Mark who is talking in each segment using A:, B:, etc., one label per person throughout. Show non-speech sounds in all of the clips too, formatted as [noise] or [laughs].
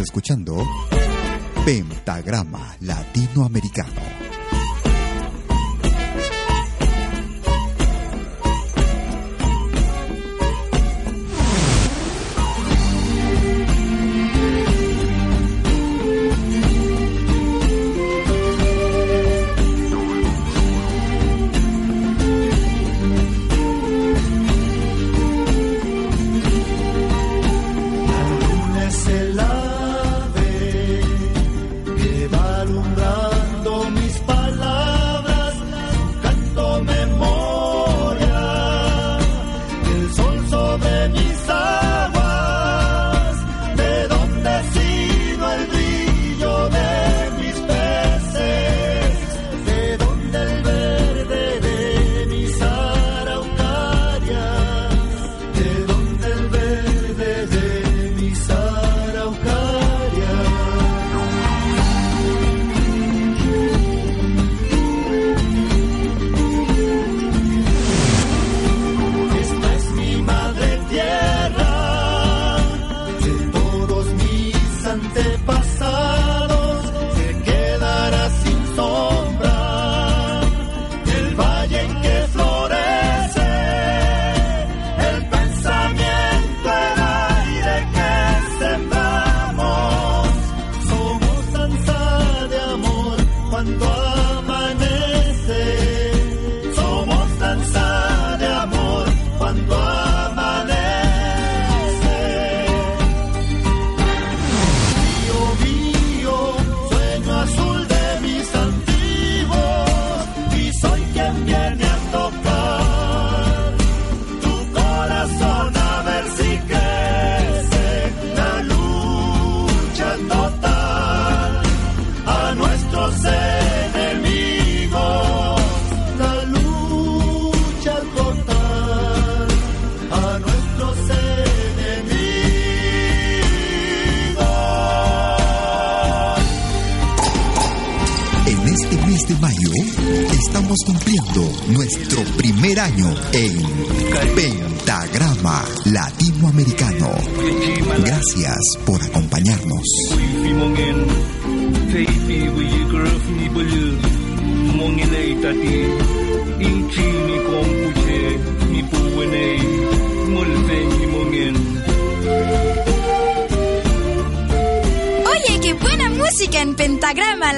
A: Escuchando Pentagrama Latinoamericano.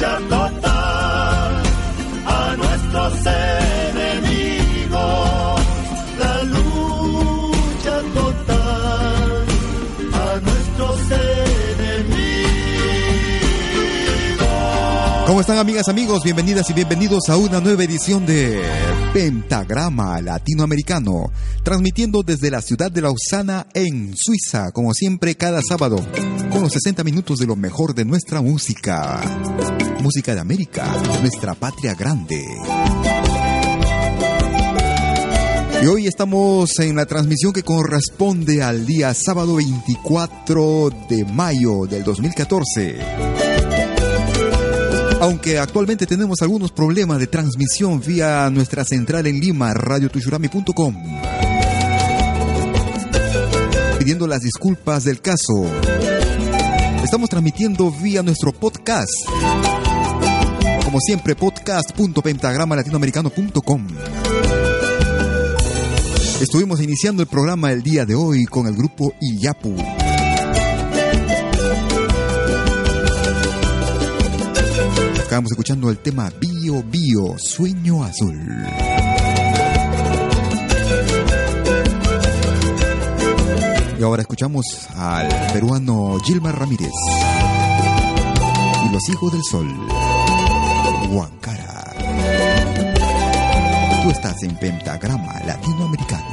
B: Shut up. Amigas, amigos? Bienvenidas y bienvenidos a una nueva edición de Pentagrama Latinoamericano, transmitiendo desde la ciudad de Lausana en Suiza, como siempre cada sábado, con los 60 minutos de lo mejor de nuestra música. Música de América, nuestra patria grande. Y hoy estamos en la transmisión que corresponde al día sábado 24 de mayo del 2014. Aunque actualmente tenemos algunos problemas de transmisión vía nuestra central en Lima, radiotushurami.com. Pidiendo las disculpas del caso. Estamos transmitiendo vía nuestro podcast. Como siempre, podcast.pentagramalatinoamericano.com. Estuvimos iniciando el programa el día de hoy con el grupo Iyapu. Acabamos escuchando el tema Bio Bio, Sueño Azul. Y ahora escuchamos al peruano Gilmar Ramírez y los hijos del sol, Huancara. Tú estás en Pentagrama Latinoamericano.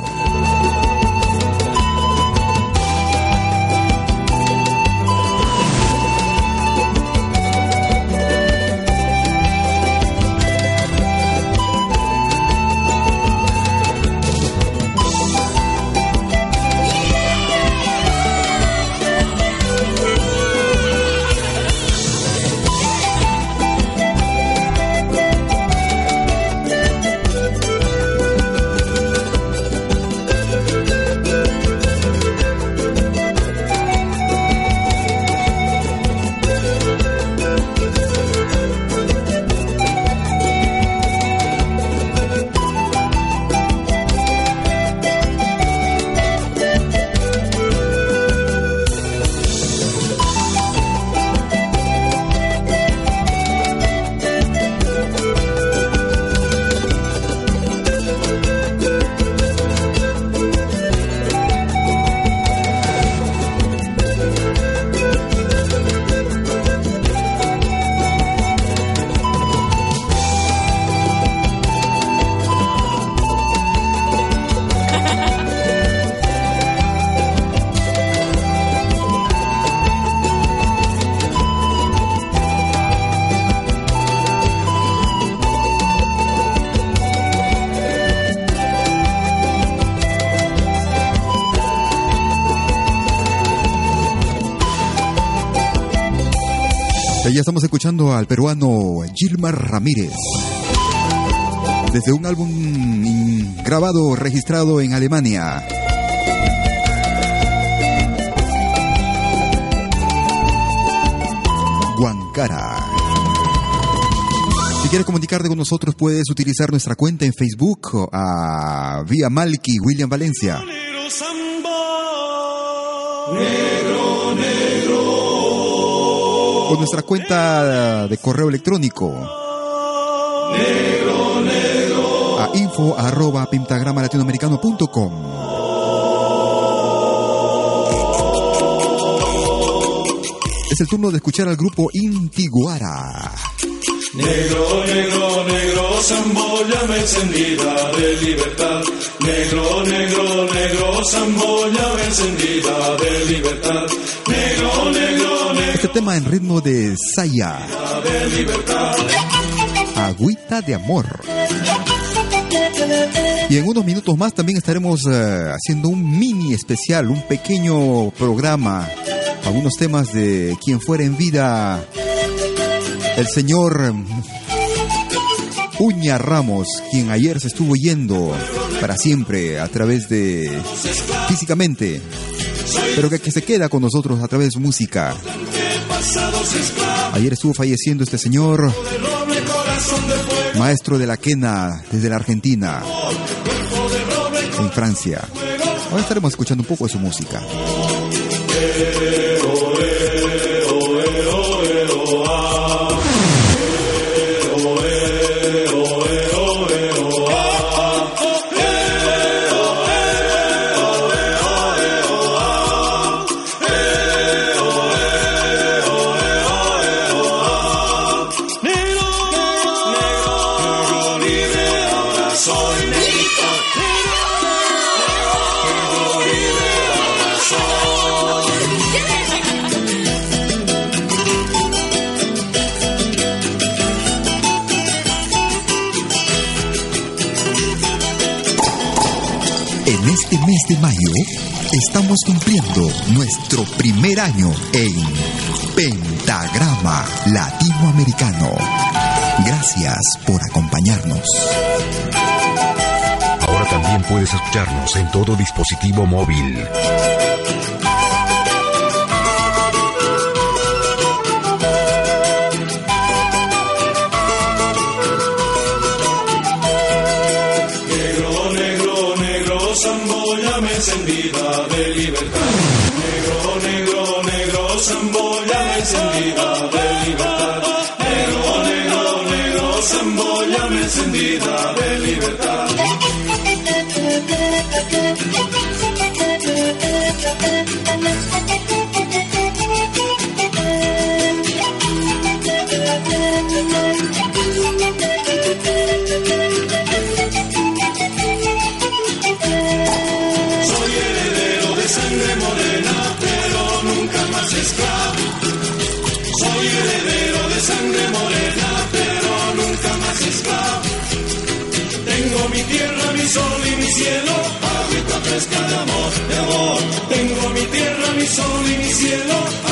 B: Al peruano Gilmar Ramírez. Desde un álbum grabado, registrado en Alemania. Guancara. Si quieres comunicarte con nosotros, puedes utilizar nuestra cuenta en Facebook a vía Malky William Valencia. O nuestra cuenta de correo electrónico. A info arroba pentagramalatinoamericano.com. Es el turno de escuchar al grupo Intiguara.
C: Negro, negro, negro, zamboya encendida de libertad. Negro, negro, negro, zamboya encendida de libertad. Negro, negro, negro.
B: Tema en ritmo de Saya. Agüita de amor. Y en unos minutos más también estaremos eh, haciendo un mini especial, un pequeño programa, algunos temas de quien fuera en vida el señor Uña Ramos, quien ayer se estuvo yendo para siempre a través de físicamente, pero que, que se queda con nosotros a través de música. Ayer estuvo falleciendo este señor, maestro de la quena desde la Argentina, en Francia. Ahora estaremos escuchando un poco de su música. Cumpliendo nuestro primer año en Pentagrama Latinoamericano. Gracias por acompañarnos.
D: Ahora también puedes escucharnos en todo dispositivo móvil.
C: Sol y mi cielo,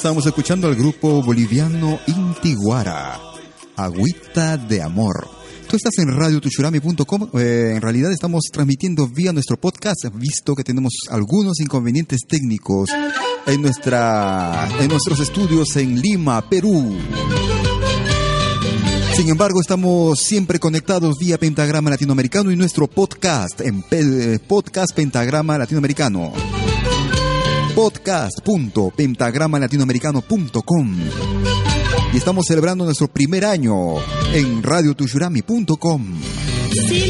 B: estábamos escuchando al grupo boliviano Intiguara, Agüita de Amor. Tú estás en radiotuchurami.com. Eh, en realidad estamos transmitiendo vía nuestro podcast, visto que tenemos algunos inconvenientes técnicos en, nuestra, en nuestros estudios en Lima, Perú. Sin embargo, estamos siempre conectados vía Pentagrama Latinoamericano y nuestro podcast en pe- Podcast Pentagrama Latinoamericano podcast.pentagramalatinoamericano.com y estamos celebrando nuestro primer año en radiotushurami.com.
E: Si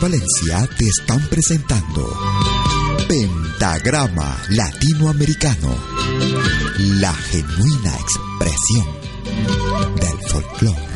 B: Valencia te están presentando Pentagrama Latinoamericano, la genuina expresión del folclore.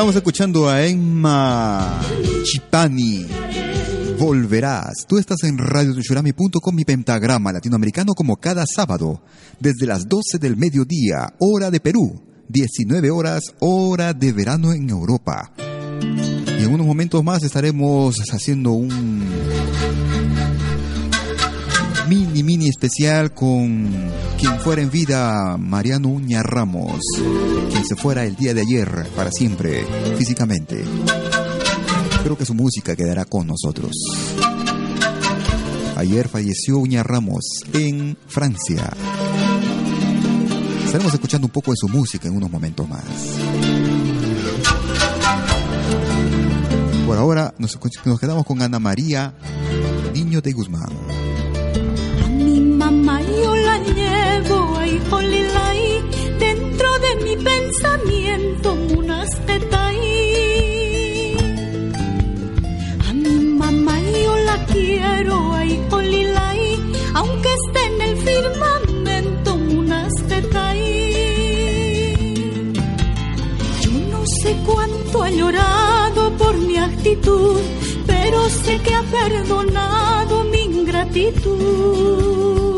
B: Estábamos escuchando a Emma Chipani. Volverás. Tú estás en radiotushurami.com mi pentagrama latinoamericano como cada sábado, desde las 12 del mediodía, hora de Perú, 19 horas, hora de verano en Europa. Y en unos momentos más estaremos haciendo un mini, especial con quien fuera en vida, Mariano Uña Ramos, quien se fuera el día de ayer para siempre, físicamente. Creo que su música quedará con nosotros. Ayer falleció Uña Ramos en Francia. Estaremos escuchando un poco de su música en unos momentos más. Por ahora nos, nos quedamos con Ana María Niño de Guzmán.
E: Yo la llevo ahí, holilay, dentro de mi pensamiento, munastetay. A mi mamá yo la quiero ahí, holilay, aunque esté en el firmamento, munastetay. Yo no sé cuánto ha llorado por mi actitud, pero sé que ha perdonado mi ingratitud.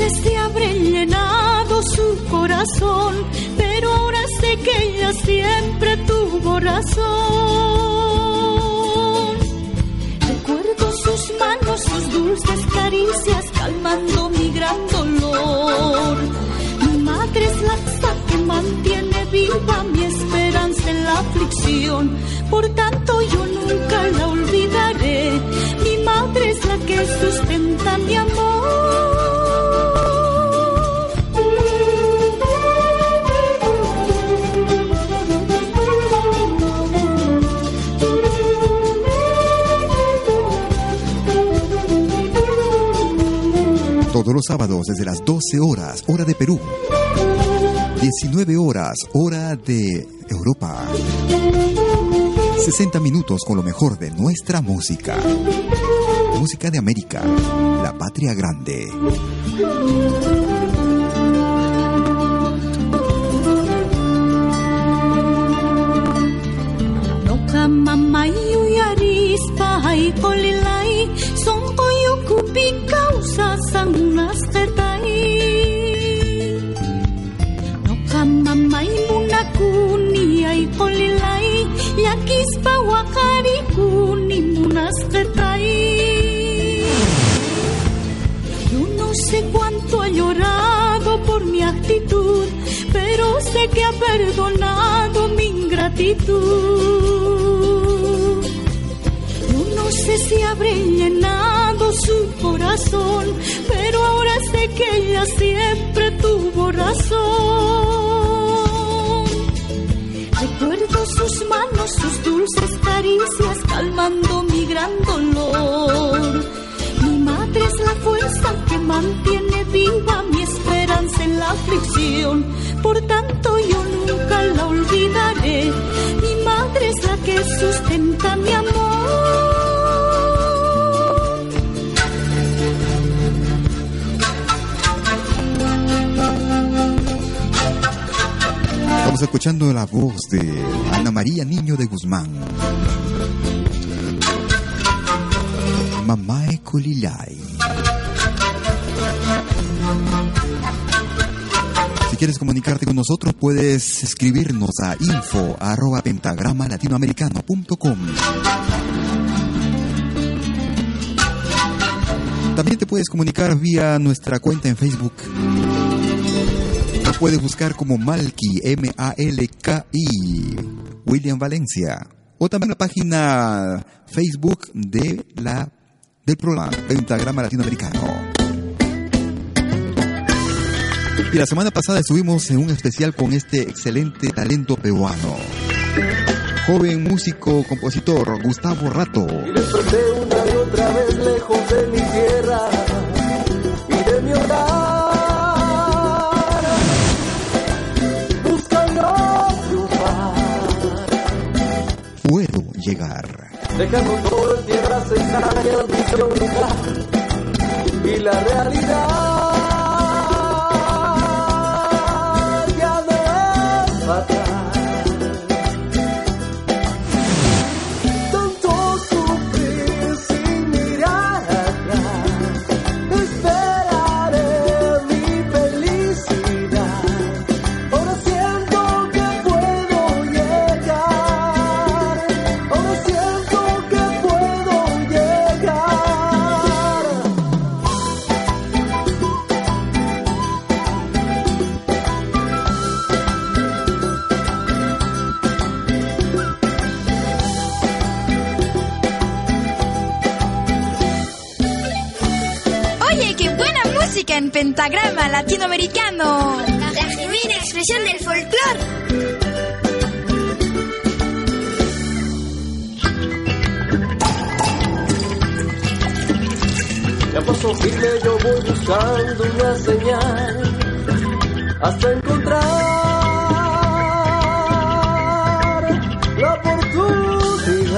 E: Sé si habré llenado su corazón, pero ahora sé que ella siempre tuvo razón. Recuerdo sus manos, sus dulces caricias, calmando mi gran dolor. Mi madre es la que mantiene viva mi esperanza en la aflicción. Por tanto, yo nunca la olvidaré. Mi madre es la que sustenta mi amor.
B: Todos los sábados desde las 12 horas, hora de Perú. 19 horas, hora de Europa. 60 minutos con lo mejor de nuestra música. Música de América, la patria grande.
E: Noka mamayu yarispa ay kolilay son koyo munastetai Yo no sé cuánto ha llorado por mi actitud, pero sé que ha perdonado mi ingratitud. Yo no sé si habré llenado su corazón, pero ahora sé que ella siempre tuvo razón. Recuerdo sus manos, sus dulces caricias calmando mi gran dolor. Mi madre es la fuerza que mantiene viva mi esperanza en la aflicción. Por tanto yo nunca la olvidaré. Mi madre es la que sustenta mi amor.
B: Escuchando la voz de Ana María Niño de Guzmán. Mamae Kulilay. Si quieres comunicarte con nosotros, puedes escribirnos a info arroba pentagrama latinoamericano.com. También te puedes comunicar vía nuestra cuenta en Facebook. Nos puedes buscar como Malki, M-A-L-K-I, William Valencia. O también la página Facebook de la, del programa Pentagrama Latinoamericano. Y la semana pasada estuvimos en un especial con este excelente talento peruano. Joven músico, compositor, Gustavo Rato.
F: Y desperté una y otra vez lejos de mi tierra
B: llegar.
F: dejando todo en un lugar y la realidad
G: pentagrama latinoamericano.
H: La genuina expresión del folclore.
F: Y a paso firme yo voy buscando una señal hasta encontrar la oportunidad.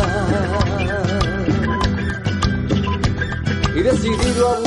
F: Y decidido a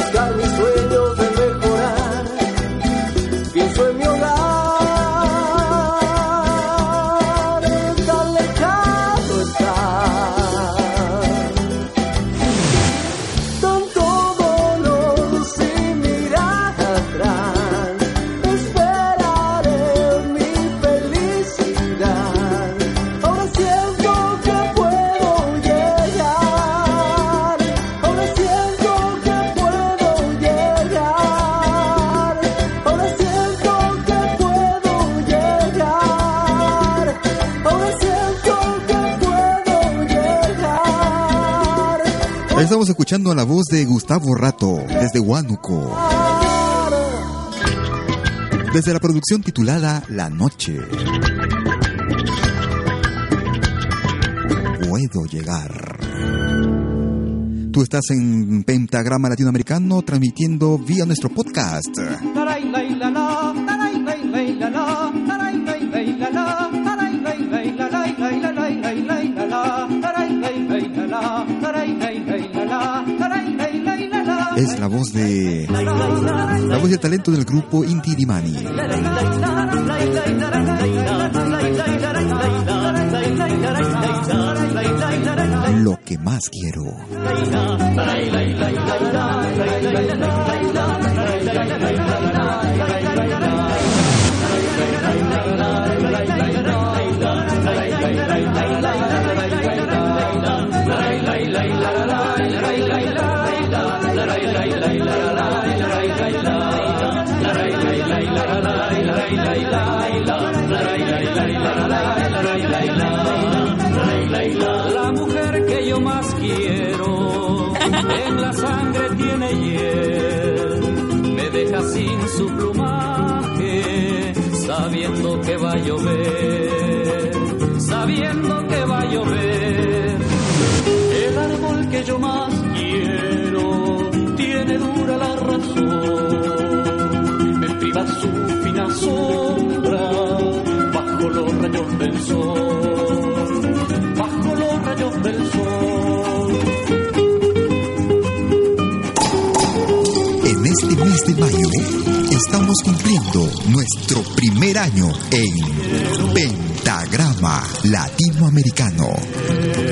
B: Escuchando la voz de Gustavo Rato desde Huánuco. Desde la producción titulada La Noche. Puedo llegar. Tú estás en Pentagrama Latinoamericano transmitiendo vía nuestro podcast. Es la voz de. La voz de talento del grupo Inti Dimani. Lo que más quiero.
I: La mujer que yo más quiero, en la sangre tiene hiel, me deja sin su plumaje, sabiendo que va a llover, sabiendo que va a llover. Que yo más quiero tiene dura la razón. Me priva su fina sombra bajo los rayos del sol. Bajo los rayos del sol.
B: En este mes de mayo estamos cumpliendo nuestro primer año en Pentagrama Latinoamericano.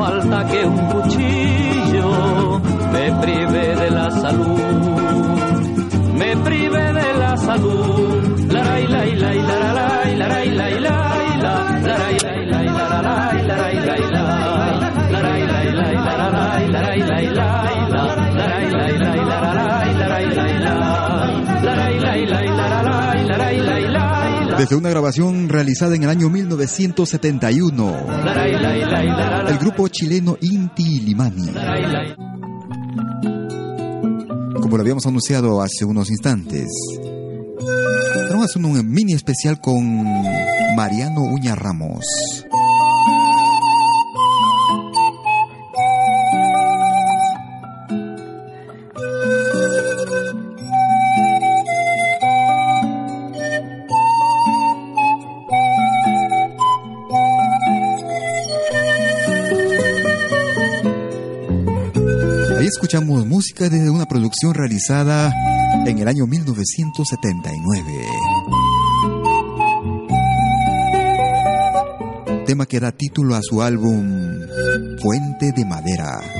I: falta que un cuchillo me prive de la salud, me prive de la salud. La y la y la y la la y la y la y la la y la y la y la la y la y la y la la y la la
B: Desde una grabación realizada en el año 1971, el grupo chileno Inti Limani. Como lo habíamos anunciado hace unos instantes, vamos a hacer un mini especial con Mariano Uña Ramos. Música de una producción realizada en el año 1979. Tema que da título a su álbum Puente de Madera.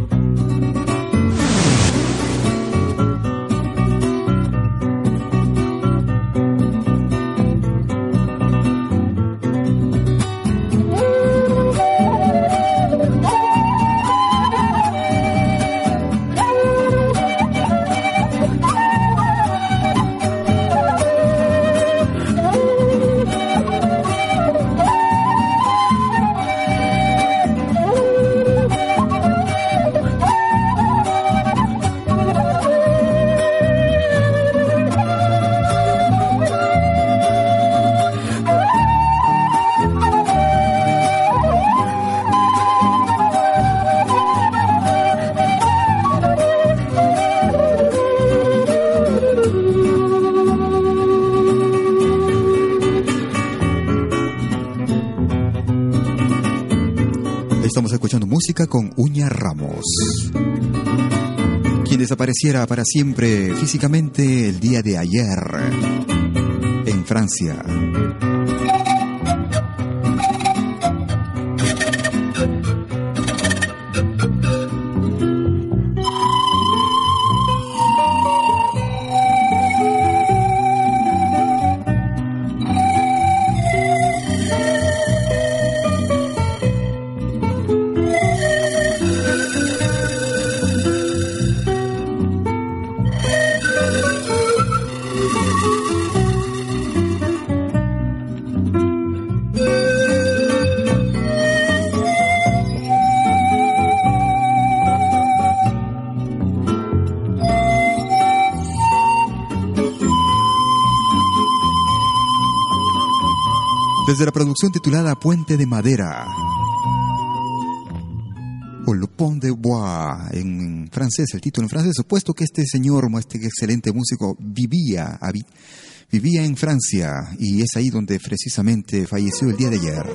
H: Música con Uña Ramos. Quien desapareciera para siempre físicamente el día de ayer en Francia.
B: Producción titulada Puente de Madera. O Le Pont de Bois, en francés, el título en francés, supuesto que este señor, este excelente músico, vivía, vivía en Francia y es ahí donde precisamente falleció el día de ayer.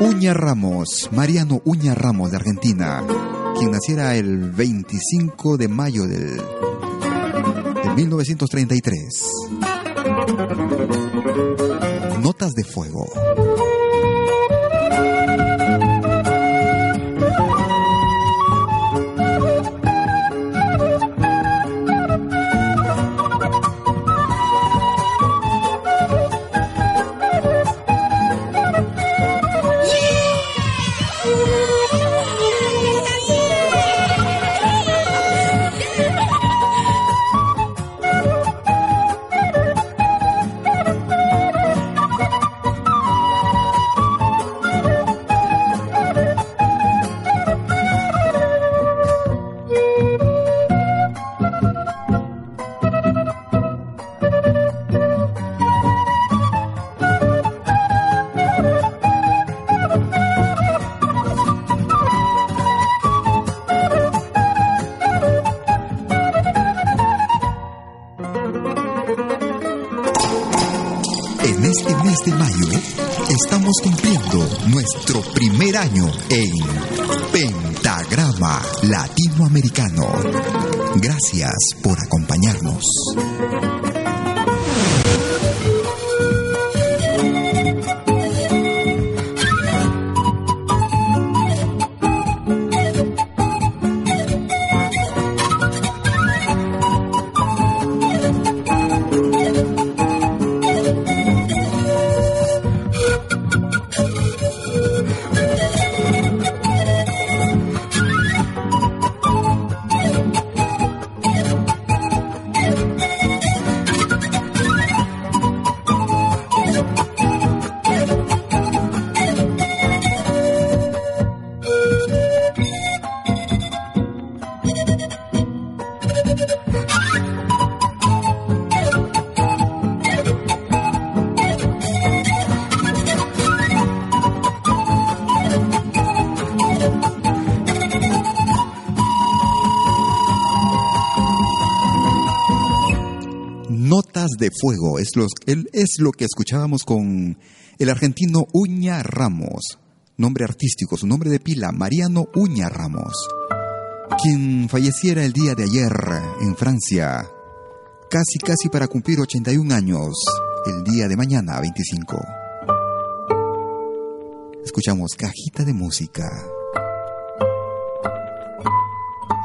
B: Uña Ramos, Mariano Uña Ramos de Argentina, quien naciera el 25 de mayo del, de 1933. Notas de fuego. Por acompañarnos. Fuego. Es, es lo que escuchábamos con el argentino Uña Ramos, nombre artístico, su nombre de pila, Mariano Uña Ramos, quien falleciera el día de ayer en Francia, casi casi para cumplir 81 años, el día de mañana 25. Escuchamos Cajita de Música.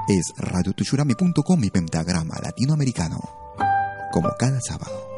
B: Es radiotushurami.com y pentagrama latinoamericano como cada sábado.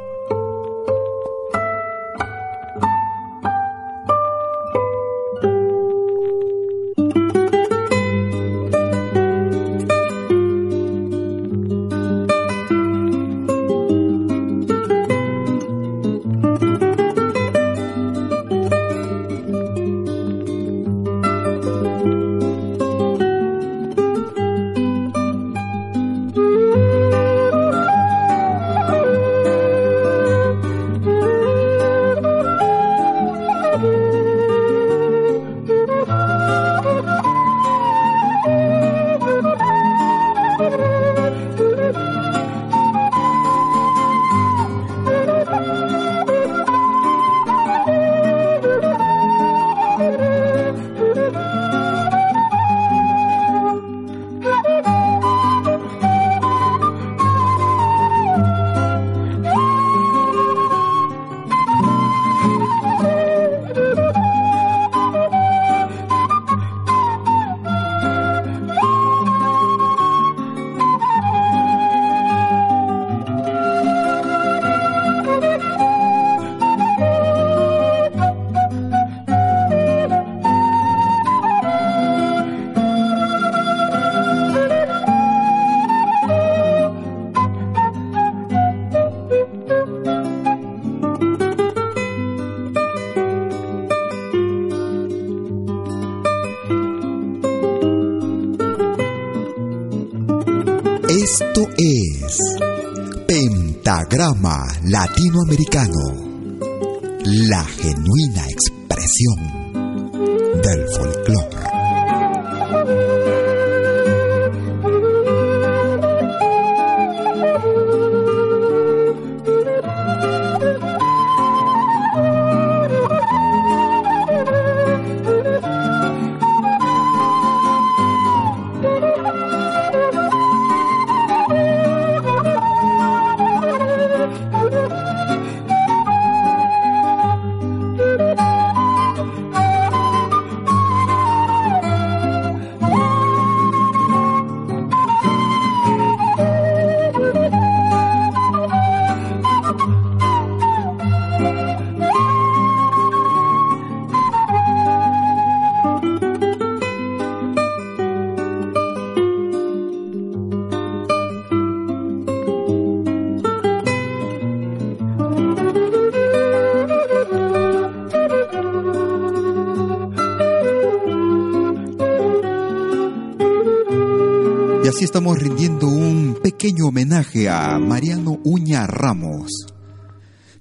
B: Estamos rindiendo un pequeño homenaje a Mariano Uña Ramos,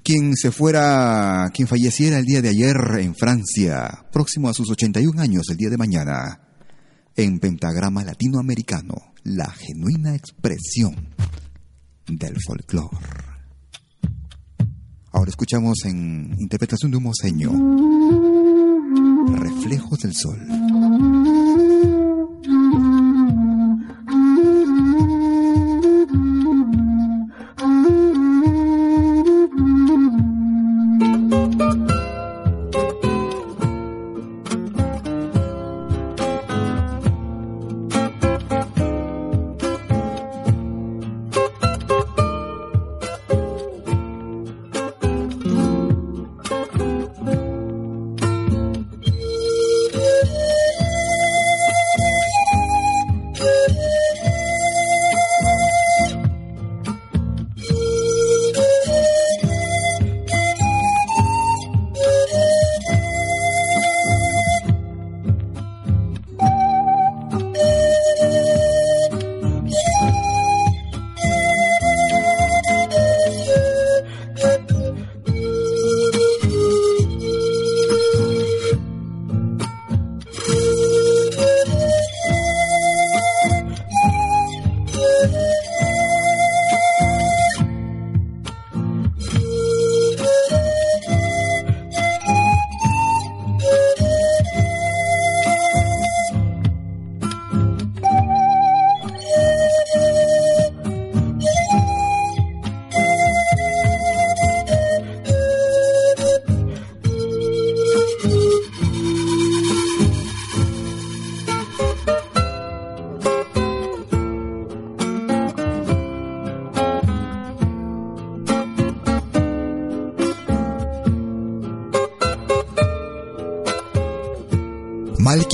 B: quien se fuera, quien falleciera el día de ayer en Francia, próximo a sus 81 años el día de mañana, en pentagrama latinoamericano, la genuina expresión del folclore. Ahora escuchamos en interpretación de un moseño, Reflejos del Sol.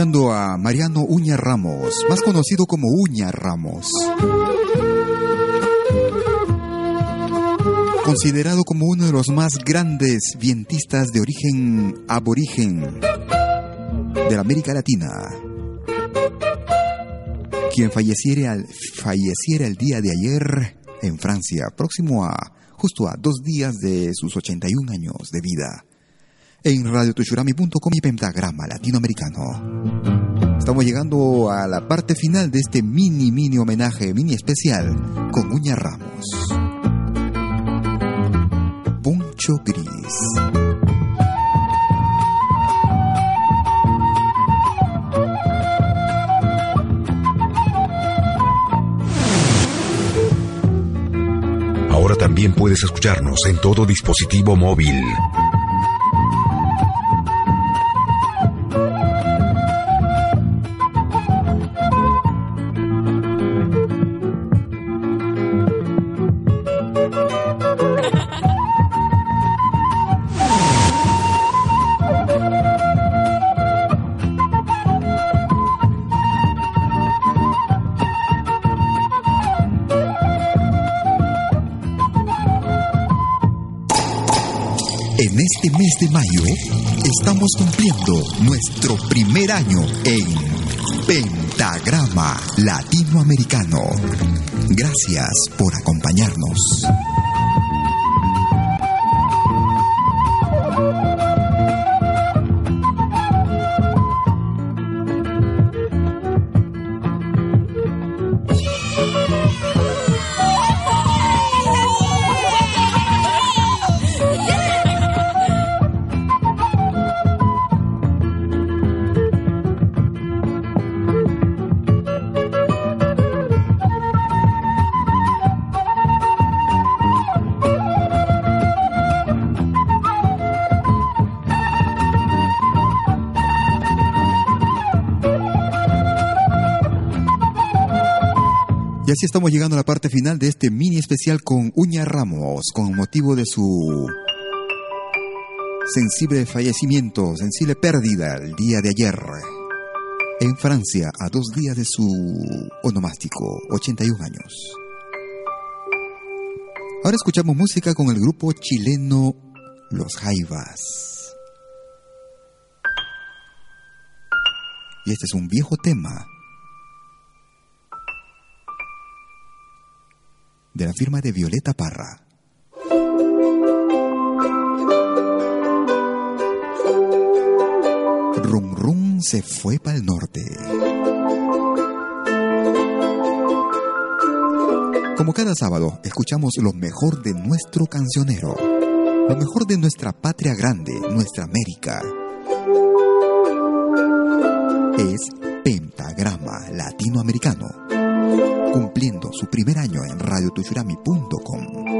B: a Mariano Uña Ramos, más conocido como Uña Ramos. Considerado como uno de los más grandes vientistas de origen aborigen de la América Latina, quien falleciera, falleciera el día de ayer en Francia, próximo a justo a dos días de sus 81 años de vida. En radiotushurami.com y Pentagrama Latinoamericano. Estamos llegando a la parte final de este mini, mini homenaje, mini especial con Uña Ramos. Puncho Gris.
D: Ahora también puedes escucharnos en todo dispositivo móvil.
B: Estamos cumpliendo nuestro primer año en Pentagrama Latinoamericano. Gracias por acompañarnos. Y así estamos llegando a la parte final de este mini especial con Uña Ramos, con motivo de su sensible fallecimiento, sensible pérdida el día de ayer en Francia, a dos días de su onomástico, 81 años. Ahora escuchamos música con el grupo chileno Los Jaivas. Y este es un viejo tema de la firma de Violeta Parra. Rum Rum se fue para el norte. Como cada sábado, escuchamos lo mejor de nuestro cancionero, lo mejor de nuestra patria grande, nuestra América. Es Pentagrama Latinoamericano cumpliendo su primer año en radiotushurami.com.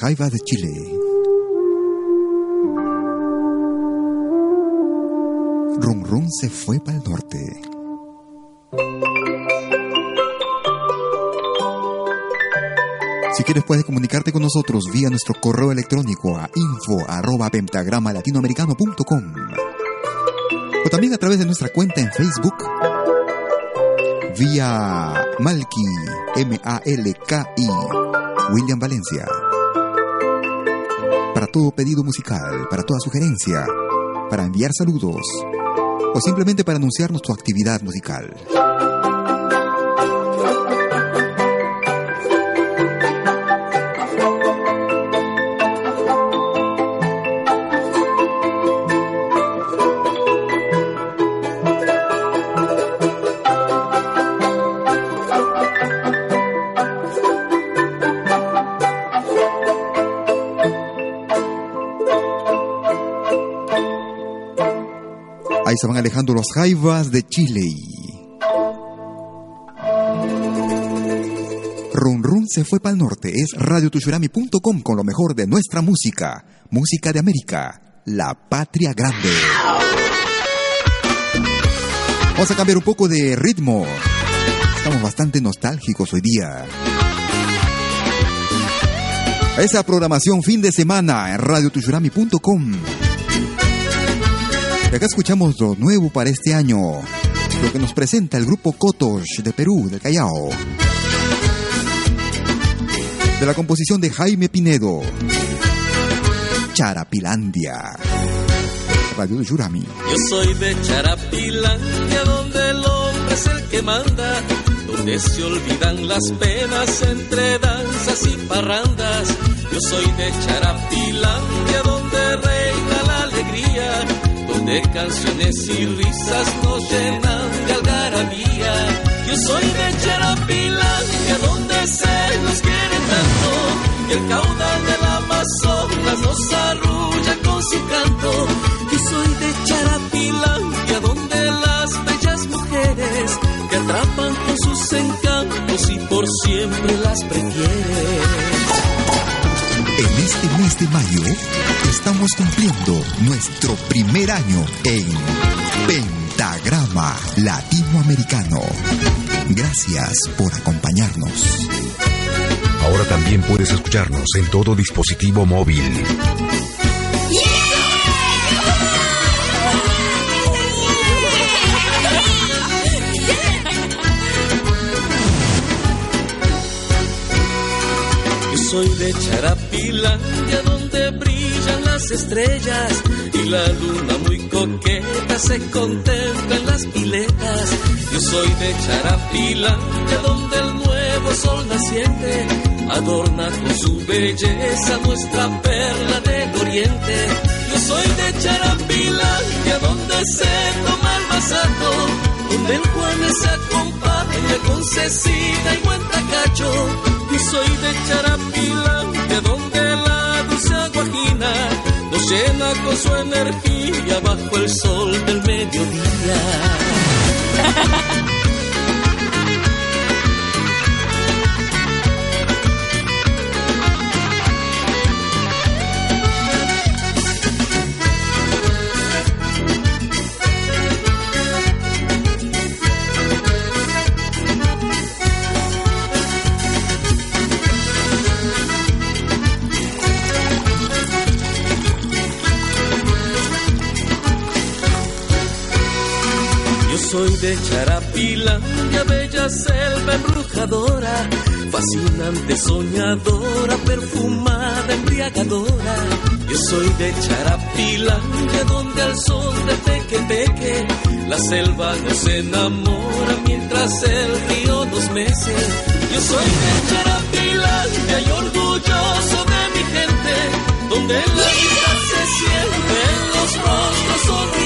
B: Escuchando a los Jaivas de Chile. Rum Rum se fue para el norte. Si quieres puedes comunicarte con nosotros vía nuestro correo electrónico a info arroba latinoamericano.com o también a través de nuestra cuenta en Facebook vía Malki M-A-L-K-I William Valencia. Todo pedido musical, para toda sugerencia, para enviar saludos o simplemente para anunciarnos tu actividad musical. Alejando los jaivas de Chile. Run Run se fue para el norte. Es radiotushurami.com con lo mejor de nuestra música. Música de América. La patria grande. Vamos a cambiar un poco de ritmo. Estamos bastante nostálgicos hoy día. Esa programación fin de semana en radiotushurami.com. Y acá escuchamos lo nuevo para este año, lo que nos presenta el grupo Kotosh de Perú, del Callao. De la composición de Jaime Pinedo. Charapilandia. Radio de Yurami.
J: Yo soy de Charapilandia, donde el hombre es el que manda, donde se olvidan las penas entre danzas y parrandas. Yo soy de Charapilandia, donde reina la alegría de canciones y risas nos llenan de algarabía. Yo soy de Charapilandia, donde se nos quiere tanto, y el caudal del Amazonas nos arrulla con su canto. Yo soy de Charapilandia, donde las bellas mujeres que atrapan con sus encantos y por siempre las prefieres.
B: Este mes de mayo estamos cumpliendo nuestro primer año en Pentagrama Latinoamericano. Gracias por acompañarnos.
D: Ahora también puedes escucharnos en todo dispositivo móvil.
J: Soy de Charapilandia donde brillan las estrellas y la luna muy coqueta se contempla en las piletas. Yo soy de Charapilandia donde el nuevo sol naciente adorna con su belleza nuestra perla del oriente. Yo soy de Charapilandia donde se toma el masato, donde el Juan se acompaña con Cecina y buen tacacho y soy de Charapilandia, con su energía bajo el sol del mediodía. [laughs] de Charapilandia, bella selva embrujadora, fascinante, soñadora, perfumada, embriagadora. Yo soy de Charapilandia, donde al son de teque la selva nos enamora mientras el río nos mece. Yo soy de Charapilandia y orgulloso de mi gente, donde la vida se siente en los rostros.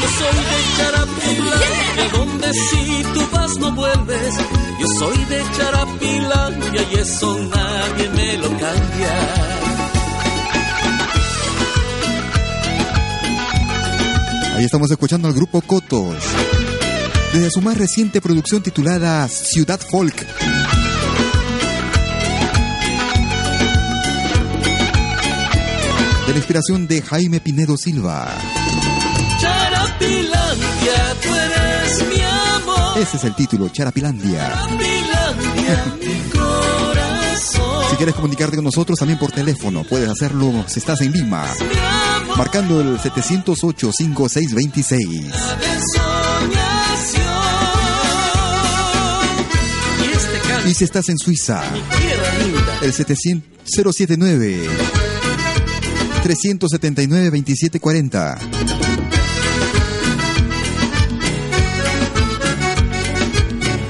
J: Yo soy de Charapilandia, donde si tú vas no vuelves. Yo soy de Charapilandia y eso nadie me lo cambia.
B: Ahí estamos escuchando al grupo Cotos. Desde su más reciente producción titulada Ciudad Folk. De la inspiración de Jaime Pinedo Silva.
J: Charapilandia, tú eres mi amor.
B: Ese es el título, Charapilandia.
J: Charapilandia, mi corazón.
B: Si quieres comunicarte con nosotros también por teléfono, puedes hacerlo si estás en Lima, marcando el 708-5626. Y si estás en Suiza, el 079 379 2740.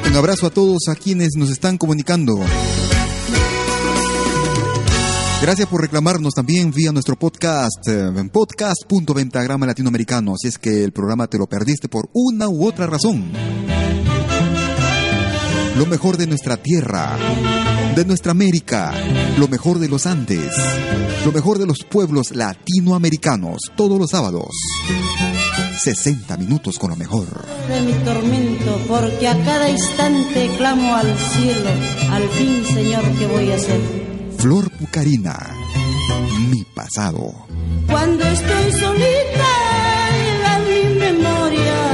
B: Un abrazo a todos a quienes nos están comunicando. Gracias por reclamarnos también vía nuestro podcast, eh, en podcast.ventagrama latinoamericano, si es que el programa te lo perdiste por una u otra razón. Lo mejor de nuestra tierra, de nuestra América, lo mejor de los Andes, lo mejor de los pueblos latinoamericanos, todos los sábados. 60 minutos con lo mejor.
K: De mi tormento, porque a cada instante clamo al cielo, al fin, Señor, ¿qué voy a hacer?
B: Flor Pucarina, mi pasado.
K: Cuando estoy solita, llega mi memoria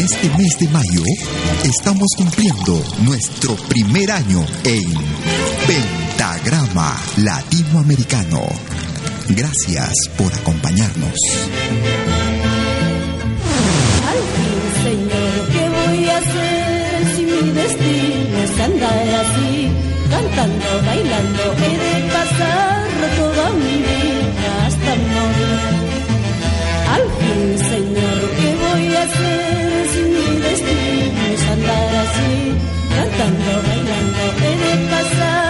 B: Este mes de mayo estamos cumpliendo nuestro primer año en Pentagrama Latinoamericano. Gracias por acompañarnos.
K: Fin, Señor, ¿qué voy a hacer si mi destino es andar así? Cantando, bailando, Cantando, bailando, he de pasar.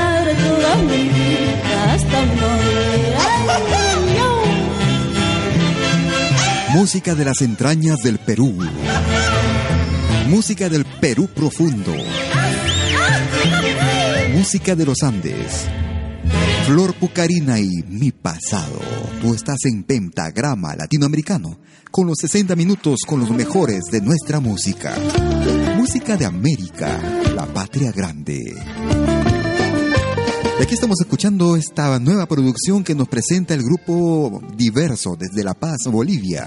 B: Música de las entrañas del Perú. Música del Perú profundo. Música de los Andes. Flor Pucarina y Mi Pasado. Tú estás en Pentagrama Latinoamericano, con los 60 minutos con los mejores de nuestra música. Música de América, la patria grande. Y aquí estamos escuchando esta nueva producción que nos presenta el grupo Diverso desde La Paz, Bolivia.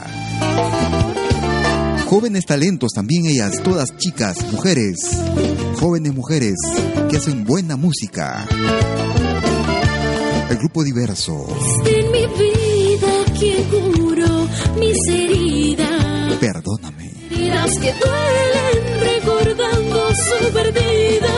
B: Jóvenes talentos, también ellas, todas chicas, mujeres, jóvenes mujeres que hacen buena música. El grupo Diverso.
L: En mi vida, quien curó mis heridas.
B: Perdóname.
L: Heridas que duelen perdida.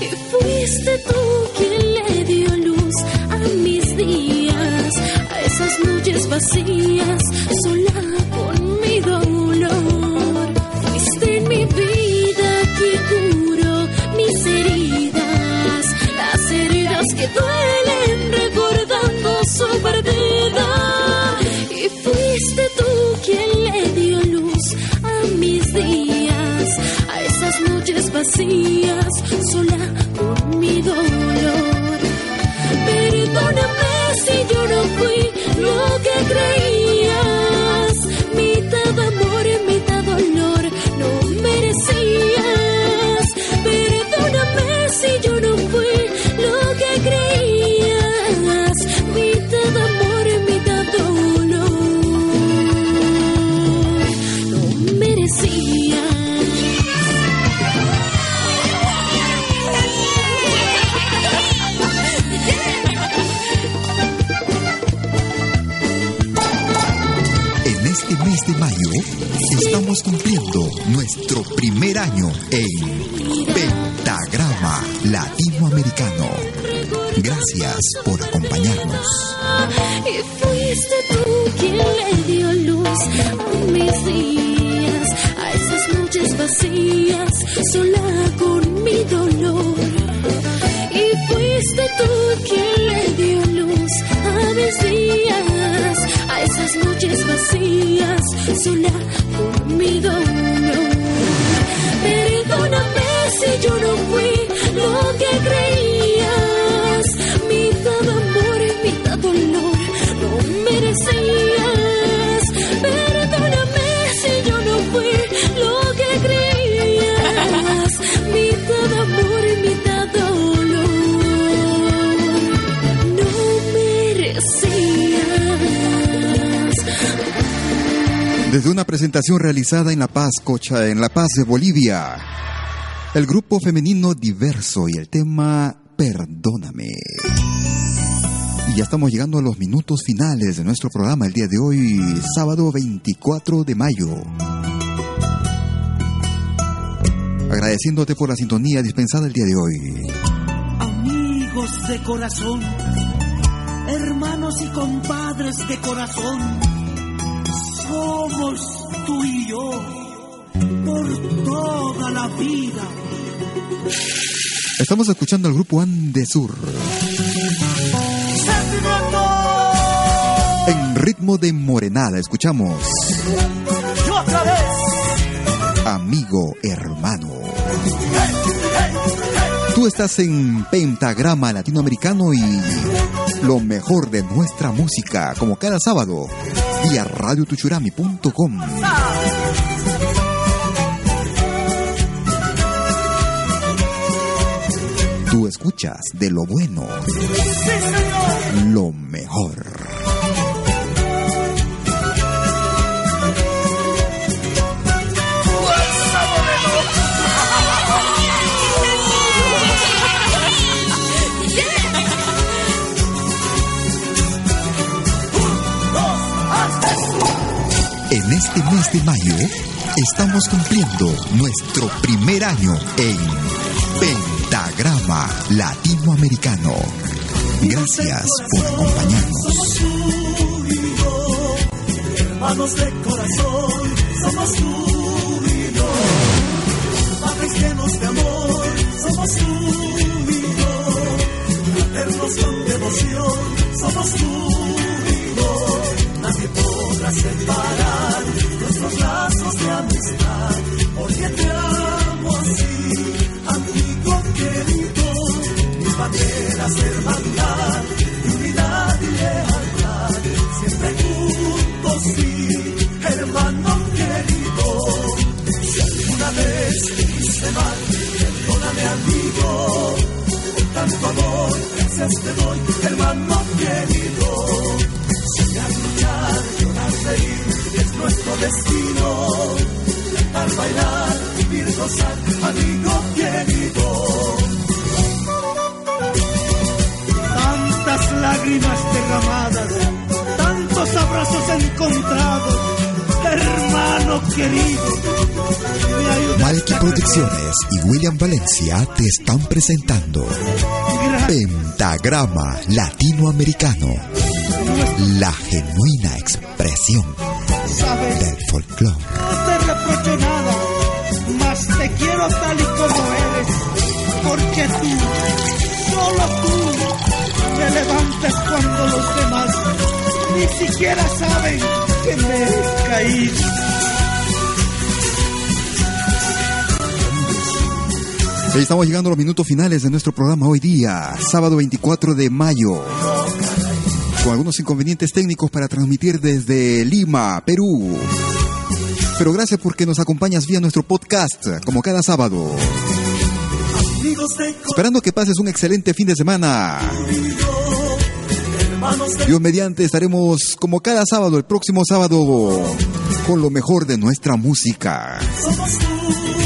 L: Y fuiste tú quien le dio luz a mis días, a esas noches vacías, sola con mi dolor. Fuiste mi vida quien curó mis heridas, las heridas que duelen sola con mi dolor. Perdóname si yo no fui lo que creías,
B: primer año en Pentagrama Latinoamericano. Gracias por acompañarnos.
L: Y fuiste tú quien le dio luz a mis días, a esas noches vacías, sola con mi dolor. Y fuiste tú quien le dio luz a mis días, a esas noches vacías, sola con mi dolor. Yo no fui lo que creías, mitad amor y mitad dolor, no merecías. Perdóname si yo no fui lo que creías, mitad amor y mitad dolor, no merecías.
B: Desde una presentación realizada en La Paz, Cocha, en La Paz de Bolivia, el grupo femenino diverso y el tema Perdóname. Y ya estamos llegando a los minutos finales de nuestro programa el día de hoy, sábado 24 de mayo. Agradeciéndote por la sintonía dispensada el día de hoy.
A: Amigos de corazón, hermanos y compadres de corazón, somos tú y yo por toda la vida.
B: Estamos escuchando al grupo Andesur en ritmo de morenada. Escuchamos
A: Y otra vez,
B: Amigo Hermano. Tú estás en Pentagrama Latinoamericano y lo mejor de nuestra música, como cada sábado, vía radiotuchurami.com. Tú escuchas de lo bueno, lo mejor. En este mes de mayo estamos cumpliendo nuestro primer año en Pentagrama Latinoamericano. Gracias por acompañarnos.
A: hermanos de corazón, somos tú y yo. Padres llenos de amor, somos tú y yo. Fraternos con devoción, somos tú y yo. Nadie podrá separar nuestros lazos de amistad, porque te amo así, amigo querido. Mis banderas, hermandad,
B: Valencia te están presentando Pentagrama Latinoamericano, la genuina expresión del folclore.
A: No te reprocho nada, mas te quiero tal y como eres, porque tú, solo tú, te levantas cuando los demás ni siquiera saben que me he caído.
B: Estamos llegando a los minutos finales de nuestro programa hoy día, sábado 24 de mayo. Con algunos inconvenientes técnicos para transmitir desde Lima, Perú. Pero gracias porque nos acompañas vía nuestro podcast, como cada sábado. Esperando que pases un excelente fin de semana. Dios mediante estaremos como cada sábado, el próximo sábado, con lo mejor de nuestra música.
A: somos tú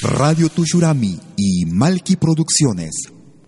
B: Radio Tushurami y Malki Producciones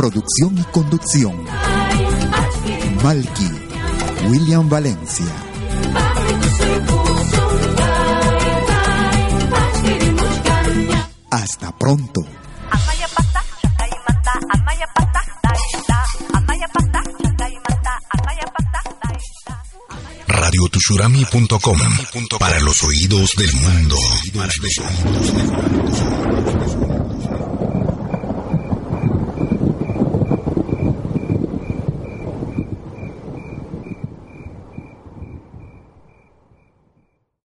B: Producción y conducción. Malky, William Valencia. Hasta pronto.
D: radiotushurami.com para los oídos del mundo.